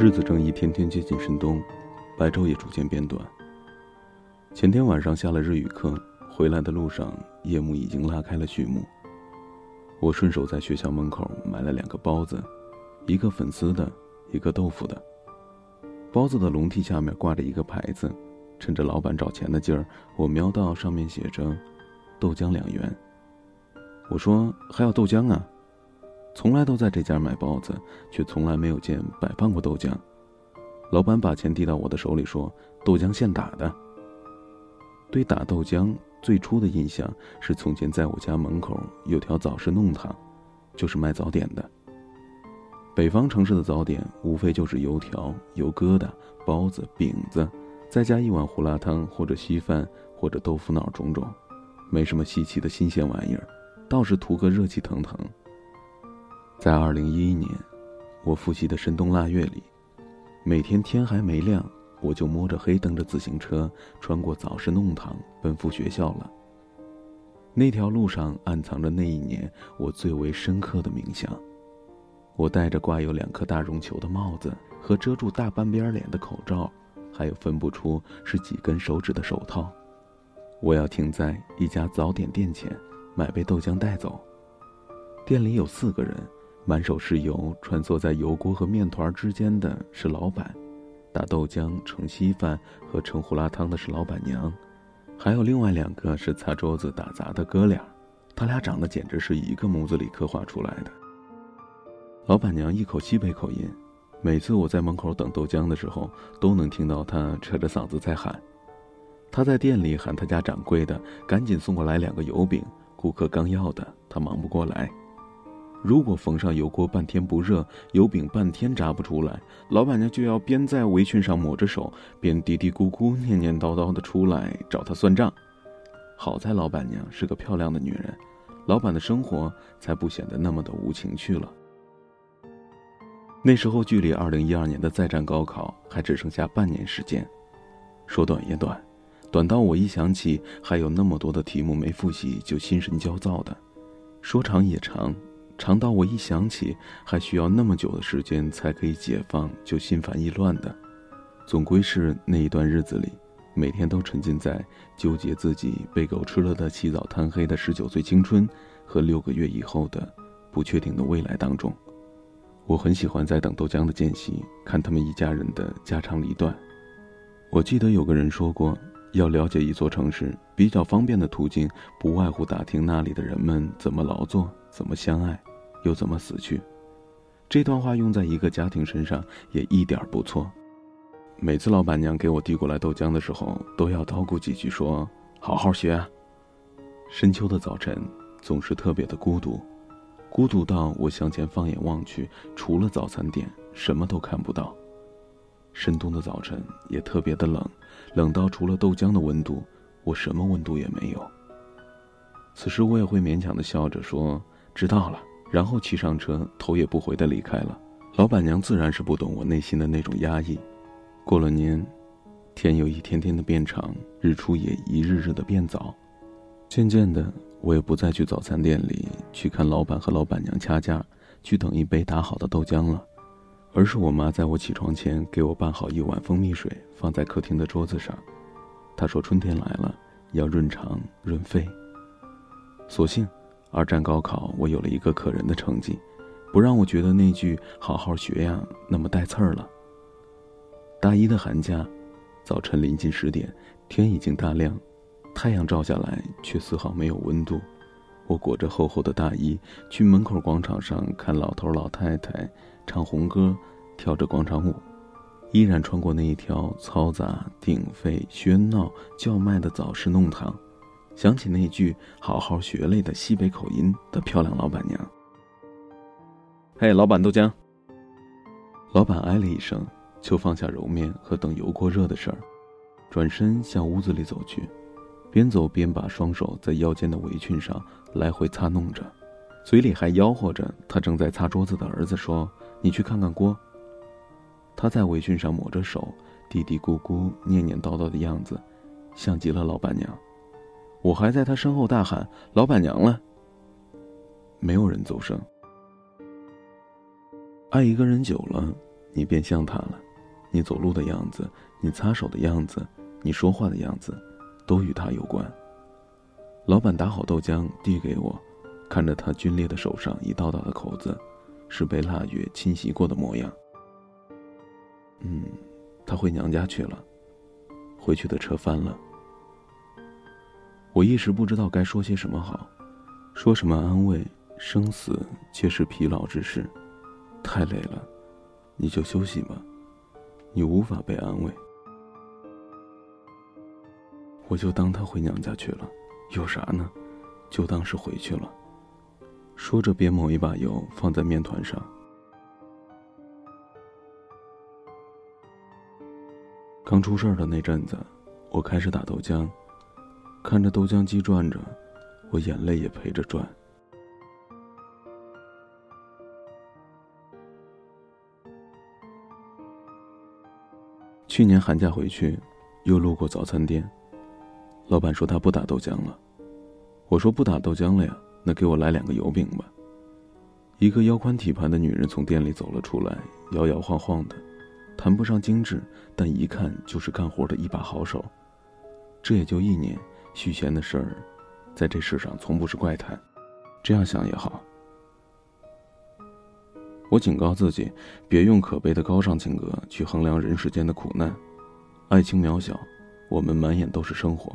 日子正一天天接近深冬，白昼也逐渐变短。前天晚上下了日语课，回来的路上夜幕已经拉开了序幕。我顺手在学校门口买了两个包子，一个粉丝的，一个豆腐的。包子的笼屉下面挂着一个牌子，趁着老板找钱的劲儿，我瞄到上面写着“豆浆两元”。我说：“还有豆浆啊？”从来都在这家买包子，却从来没有见摆放过豆浆。老板把钱递到我的手里，说：“豆浆现打的。”对打豆浆最初的印象是，从前在我家门口有条早市弄堂，就是卖早点的。北方城市的早点无非就是油条、油疙瘩、包子、饼子，再加一碗胡辣汤或者稀饭或者豆腐脑种种，没什么稀奇的新鲜玩意儿，倒是图个热气腾腾。在二零一一年，我复习的深冬腊月里，每天天还没亮，我就摸着黑蹬着自行车穿过早市弄堂，奔赴学校了。那条路上暗藏着那一年我最为深刻的冥想。我戴着挂有两颗大绒球的帽子和遮住大半边脸的口罩，还有分不出是几根手指的手套。我要停在一家早点店前，买杯豆浆带走。店里有四个人。满手是油，穿梭在油锅和面团之间的是老板；打豆浆、盛稀饭和盛胡辣汤的是老板娘；还有另外两个是擦桌子、打杂的哥俩，他俩长得简直是一个模子里刻画出来的。老板娘一口西北口音，每次我在门口等豆浆的时候，都能听到她扯着嗓子在喊。她在店里喊他家掌柜的赶紧送过来两个油饼，顾客刚要的，她忙不过来。如果缝上油锅半天不热，油饼半天炸不出来，老板娘就要边在围裙上抹着手，边嘀嘀咕咕、念念叨叨的出来找他算账。好在老板娘是个漂亮的女人，老板的生活才不显得那么的无情趣了。那时候距离二零一二年的再战高考还只剩下半年时间，说短也短，短到我一想起还有那么多的题目没复习就心神焦躁的；说长也长。长到我一想起还需要那么久的时间才可以解放，就心烦意乱的。总归是那一段日子里，每天都沉浸在纠结自己被狗吃了的起早贪黑的十九岁青春，和六个月以后的不确定的未来当中。我很喜欢在等豆浆的间隙看他们一家人的家长里短。我记得有个人说过，要了解一座城市，比较方便的途径不外乎打听那里的人们怎么劳作，怎么相爱。又怎么死去？这段话用在一个家庭身上也一点不错。每次老板娘给我递过来豆浆的时候，都要叨咕几句，说：“好好学。”深秋的早晨总是特别的孤独，孤独到我向前放眼望去，除了早餐店，什么都看不到。深冬的早晨也特别的冷，冷到除了豆浆的温度，我什么温度也没有。此时我也会勉强的笑着说：“知道了。”然后骑上车，头也不回的离开了。老板娘自然是不懂我内心的那种压抑。过了年，天又一天天的变长，日出也一日日的变早。渐渐的，我也不再去早餐店里去看老板和老板娘掐架，去等一杯打好的豆浆了，而是我妈在我起床前给我拌好一碗蜂蜜水，放在客厅的桌子上。她说：“春天来了，要润肠润肺。”所幸。二战高考，我有了一个可人的成绩，不让我觉得那句“好好学呀”那么带刺儿了。大一的寒假，早晨临近十点，天已经大亮，太阳照下来却丝毫没有温度。我裹着厚厚的大衣，去门口广场上看老头老太太唱红歌，跳着广场舞，依然穿过那一条嘈杂、鼎沸、喧闹、叫卖的早市弄堂。想起那句“好好学类”的西北口音的漂亮老板娘。嘿，老板豆浆。老板哎了一声，就放下揉面和等油锅热的事儿，转身向屋子里走去，边走边把双手在腰间的围裙上来回擦弄着，嘴里还吆喝着他正在擦桌子的儿子说：“你去看看锅。”他在围裙上抹着手，嘀嘀咕咕、念念叨叨的样子，像极了老板娘。我还在他身后大喊：“老板娘了！”没有人走声。爱一个人久了，你变像他了，你走路的样子，你擦手的样子，你说话的样子，都与他有关。老板打好豆浆递给我，看着他皲裂的手上一道道的口子，是被腊月侵袭过的模样。嗯，他回娘家去了，回去的车翻了。我一时不知道该说些什么好，说什么安慰，生死皆是疲劳之事，太累了。你就休息吧，你无法被安慰。我就当他回娘家去了，有啥呢？就当是回去了。说着，便抹一把油放在面团上。刚出事儿的那阵子，我开始打豆浆，看着豆浆机转着，我眼泪也陪着转。去年寒假回去，又路过早餐店，老板说他不打豆浆了。我说不打豆浆了呀，那给我来两个油饼吧。一个腰宽体盘的女人从店里走了出来，摇摇晃晃的，谈不上精致，但一看就是干活的一把好手。这也就一年，续弦的事儿，在这世上从不是怪谈。这样想也好。我警告自己，别用可悲的高尚情格去衡量人世间的苦难。爱情渺小，我们满眼都是生活。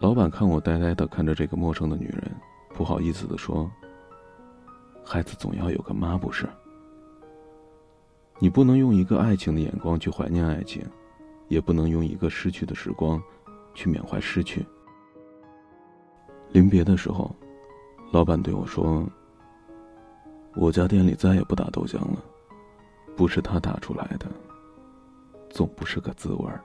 老板看我呆呆的看着这个陌生的女人，不好意思的说：“孩子总要有个妈，不是？你不能用一个爱情的眼光去怀念爱情，也不能用一个失去的时光去缅怀失去。”临别的时候，老板对我说。我家店里再也不打豆浆了，不是他打出来的，总不是个滋味儿。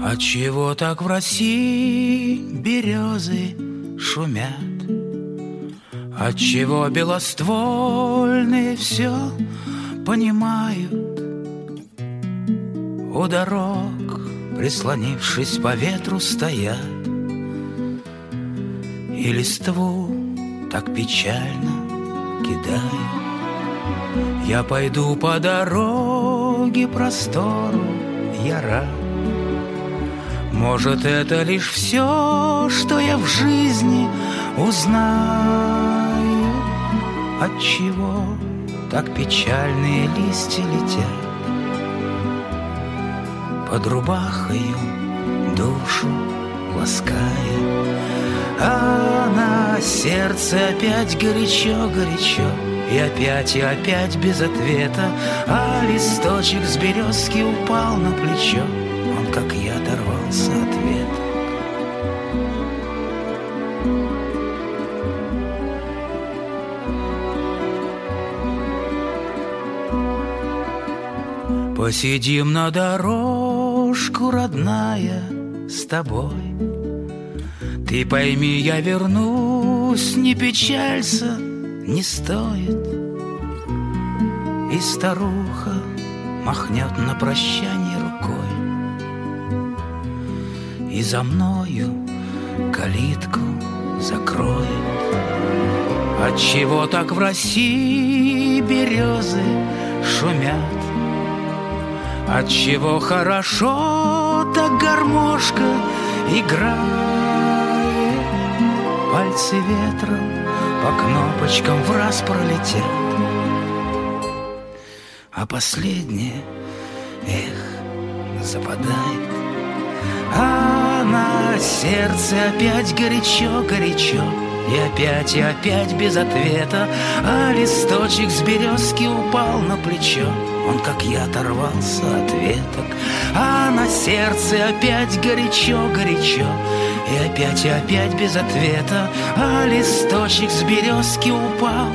Отчего так в России березы шумят? Отчего белоствольные все понимают? У дорог, Прислонившись по ветру, стоят и листву так печально кидаю. Я пойду по дороге простору, я рад. Может, это лишь все, что я в жизни узнаю. От чего так печальные листья летят Под рубахою душу лаская. А на сердце опять горячо-горячо И опять и опять без ответа А листочек с березки упал на плечо Он, как я, оторвался от веток Посидим на дорожку, родная, с тобой ты пойми, я вернусь, не печалься, не стоит. И старуха махнет на прощание рукой. И за мною калитку закроет. Отчего так в России березы шумят? Отчего хорошо так гармошка играет? Пальцы ветром по кнопочкам в раз пролетят. А последнее, эх, западает. А на сердце опять горячо-горячо и опять, и опять без ответа А листочек с березки упал на плечо. Он, как я, оторвался от веток А на сердце опять горячо-горячо И опять, и опять без ответа А листочек с березки упал.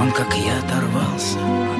Он, как я, оторвался от